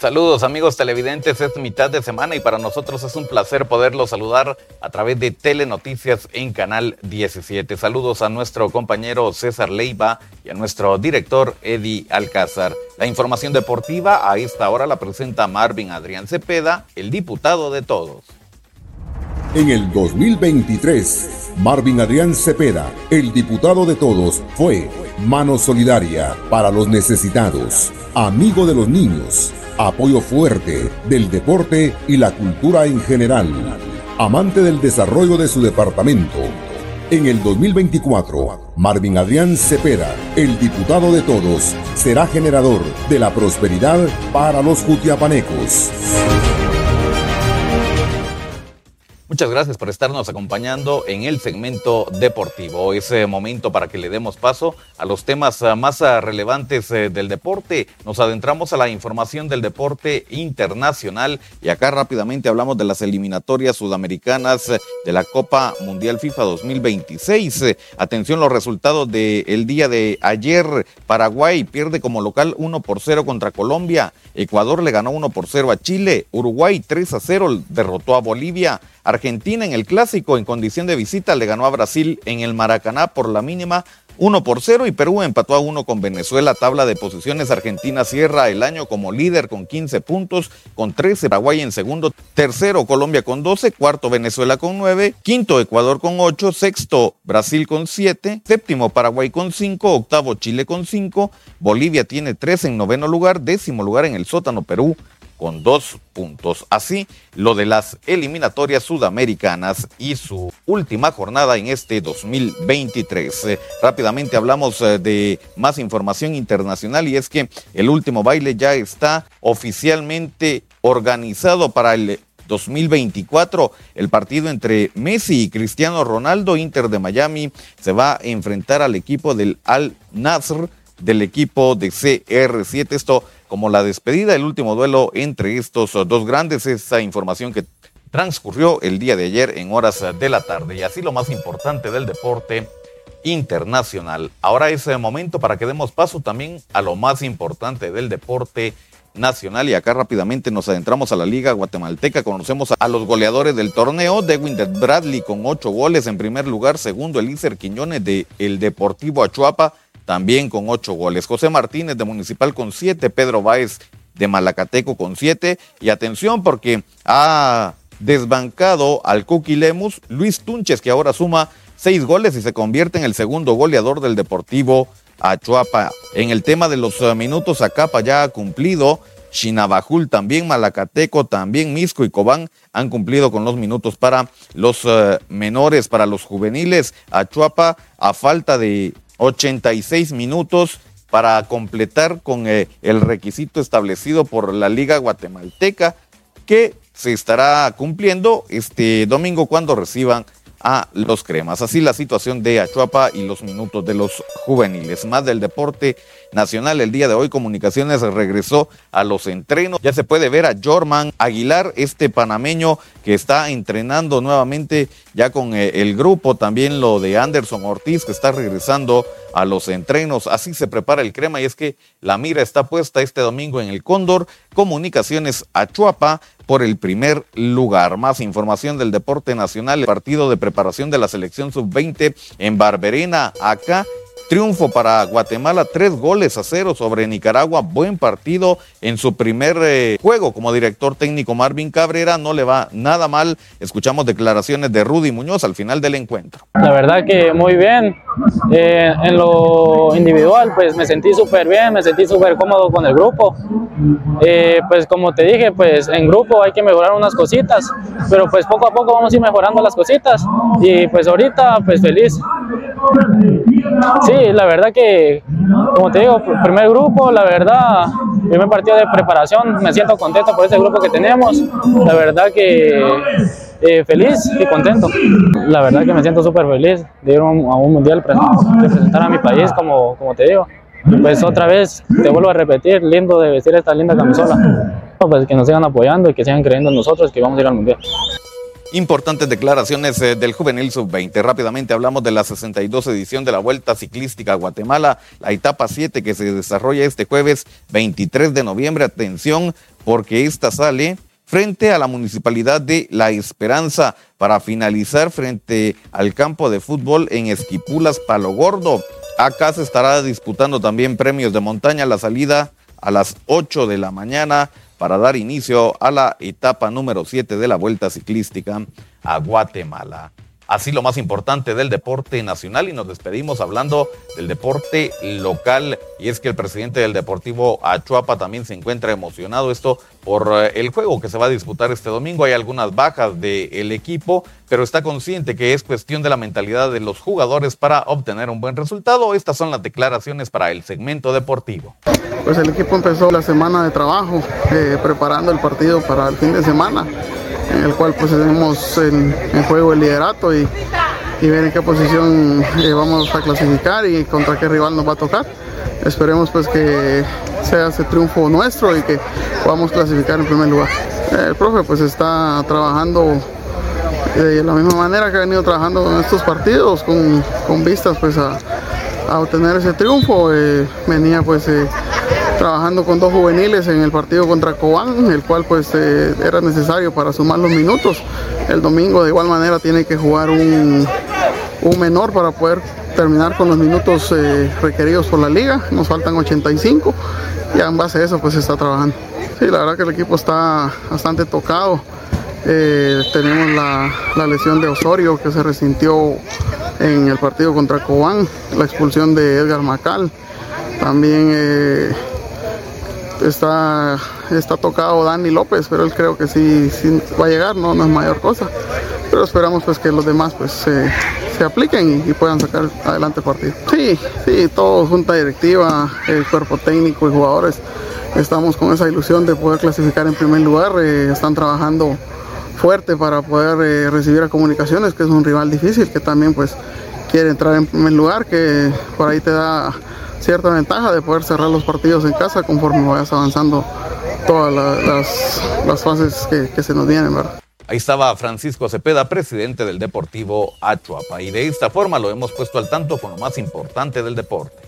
Saludos amigos televidentes, es mitad de semana y para nosotros es un placer poderlos saludar a través de Telenoticias en Canal 17. Saludos a nuestro compañero César Leiva y a nuestro director Eddie Alcázar. La información deportiva a esta hora la presenta Marvin Adrián Cepeda, el diputado de todos. En el 2023, Marvin Adrián Cepeda, el diputado de todos, fue mano solidaria para los necesitados, amigo de los niños apoyo fuerte del deporte y la cultura en general, amante del desarrollo de su departamento. En el 2024, Marvin Adrián Cepeda, el diputado de todos, será generador de la prosperidad para los jutiapanecos. Muchas gracias por estarnos acompañando en el segmento deportivo. Es eh, momento para que le demos paso a los temas eh, más eh, relevantes del deporte. Nos adentramos a la información del deporte internacional y acá rápidamente hablamos de las eliminatorias sudamericanas de la Copa Mundial FIFA 2026. Atención los resultados del día de ayer. Paraguay pierde como local 1 por 0 contra Colombia. Ecuador le ganó 1 por 0 a Chile. Uruguay 3 a 0 derrotó a Bolivia. Argentina en el clásico en condición de visita le ganó a Brasil en el Maracaná por la mínima 1 por 0 y Perú empató a 1 con Venezuela. Tabla de posiciones Argentina cierra el año como líder con 15 puntos, con 13 Paraguay en segundo, tercero Colombia con 12, cuarto Venezuela con 9, quinto Ecuador con 8, sexto Brasil con 7, séptimo Paraguay con 5, octavo Chile con 5, Bolivia tiene 3 en noveno lugar, décimo lugar en el sótano Perú con dos puntos. Así, lo de las eliminatorias sudamericanas y su última jornada en este 2023. Eh, rápidamente hablamos eh, de más información internacional y es que el último baile ya está oficialmente organizado para el 2024. El partido entre Messi y Cristiano Ronaldo, Inter de Miami, se va a enfrentar al equipo del Al Nasr del equipo de CR7. Esto como la despedida, el último duelo entre estos dos grandes, esa información que transcurrió el día de ayer en horas de la tarde. Y así lo más importante del deporte internacional. Ahora es el momento para que demos paso también a lo más importante del deporte nacional y acá rápidamente nos adentramos a la liga guatemalteca, conocemos a los goleadores del torneo, de Bradley con ocho goles en primer lugar, segundo Elícer Quiñones de el Deportivo Achuapa también con ocho goles. José Martínez de Municipal con siete, Pedro Báez de Malacateco con siete. Y atención porque ha desbancado al Cookie Lemus Luis Tunches, que ahora suma seis goles y se convierte en el segundo goleador del Deportivo Achuapa. En el tema de los eh, minutos, Acapa ya ha cumplido. Chinabajul también, Malacateco también, Misco y Cobán han cumplido con los minutos para los eh, menores, para los juveniles. Achuapa, a falta de 86 minutos para completar con eh, el requisito establecido por la Liga Guatemalteca que se estará cumpliendo este domingo cuando reciban a los cremas. Así la situación de Achuapa y los minutos de los juveniles. Más del deporte nacional el día de hoy, Comunicaciones regresó a los entrenos. Ya se puede ver a Jorman Aguilar, este panameño que está entrenando nuevamente ya con eh, el grupo. También lo de Anderson Ortiz que está regresando a los entrenos. Así se prepara el crema y es que la mira está puesta este domingo en el Cóndor. Comunicaciones Achuapa por el primer lugar. Más información del deporte nacional, el partido de preparación de la selección sub-20 en Barberena, acá Triunfo para Guatemala, tres goles a cero sobre Nicaragua. Buen partido en su primer eh, juego como director técnico Marvin Cabrera. No le va nada mal. Escuchamos declaraciones de Rudy Muñoz al final del encuentro. La verdad que muy bien. Eh, en lo individual, pues me sentí súper bien, me sentí súper cómodo con el grupo. Eh, pues como te dije, pues en grupo hay que mejorar unas cositas, pero pues poco a poco vamos a ir mejorando las cositas. Y pues ahorita, pues feliz. Sí, la verdad que, como te digo, primer grupo, la verdad, primer partido de preparación, me siento contento por este grupo que tenemos, la verdad que eh, feliz y contento. La verdad que me siento súper feliz de ir a un, mundial, representar a mi país, como, como te digo. pues otra vez, te vuelvo a repetir, lindo de vestir esta linda camisola. Pues que nos sigan apoyando y que sigan creyendo en nosotros que vamos a ir al mundial. Importantes declaraciones eh, del Juvenil Sub-20. Rápidamente hablamos de la 62 edición de la Vuelta Ciclística a Guatemala, la etapa 7 que se desarrolla este jueves 23 de noviembre. Atención, porque esta sale frente a la Municipalidad de La Esperanza para finalizar frente al campo de fútbol en Esquipulas Palo Gordo. Acá se estará disputando también premios de montaña la salida a las 8 de la mañana para dar inicio a la etapa número 7 de la Vuelta Ciclística a Guatemala. Así lo más importante del deporte nacional y nos despedimos hablando del deporte local y es que el presidente del Deportivo Achuapa también se encuentra emocionado esto por eh, el juego que se va a disputar este domingo. Hay algunas bajas del equipo, pero está consciente que es cuestión de la mentalidad de los jugadores para obtener un buen resultado. Estas son las declaraciones para el segmento deportivo. Pues el equipo empezó la semana de trabajo eh, preparando el partido para el fin de semana en el cual pues tenemos en, juego el liderato y, ver en qué posición eh, vamos a clasificar y contra qué rival nos va a tocar. Esperemos pues que sea ese triunfo nuestro y que podamos clasificar en primer lugar. El profe pues está trabajando de la misma manera que ha venido trabajando en estos partidos con, vistas pues a, obtener ese triunfo. Eh, venía pues eh, trabajando con dos juveniles en el partido contra Cobán, el cual pues eh, era necesario para sumar los minutos. El domingo de igual manera tiene que jugar un, menor para poder terminar con los minutos eh, requeridos por la liga. Nos faltan 85 y en base a eso pues se está trabajando. Sí, la verdad que el equipo está bastante tocado. Eh, tenemos la, lesión de Osorio que se resintió en el partido contra Cobán, la expulsión de Edgar Macal. También está, está tocado Dani López, pero él creo que sí, va a llegar, no, no es mayor cosa. Pero esperamos pues que los demás pues se, apliquen y, puedan sacar adelante el partido. Sí, sí, todo, junta directiva, el cuerpo técnico y jugadores, estamos con esa ilusión de poder clasificar en primer lugar, eh, están trabajando fuerte para poder eh, recibir a Comunicaciones, que es un rival difícil, que también pues quiere entrar en primer lugar, que por ahí te da cierta ventaja de poder cerrar los partidos en casa conforme vayas avanzando todas las, fases que, que, se nos vienen. Ahí estaba Francisco Cepeda, presidente del Deportivo Achuapa, y de esta forma lo hemos puesto al tanto con lo más importante del deporte.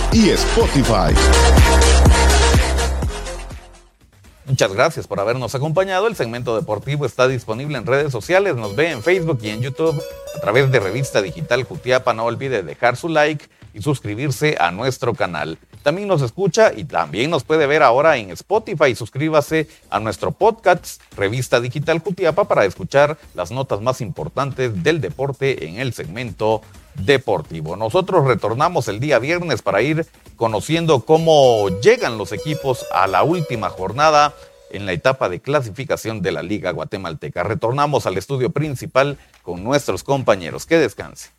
y Spotify. Muchas gracias por habernos acompañado. El segmento deportivo está disponible en redes sociales. Nos ve en Facebook y en YouTube a través de Revista Digital Jutiapa. No olvide dejar su like y suscribirse a nuestro canal. También nos escucha y también nos puede ver ahora en Spotify. Suscríbase a nuestro podcast Revista Digital Jutiapa para escuchar las notas más importantes del deporte en el segmento deportivo. Nosotros retornamos el día viernes para ir conociendo cómo llegan los equipos a la última jornada en la etapa de clasificación de la Liga Guatemalteca. Retornamos al estudio principal con nuestros compañeros. Que descanse.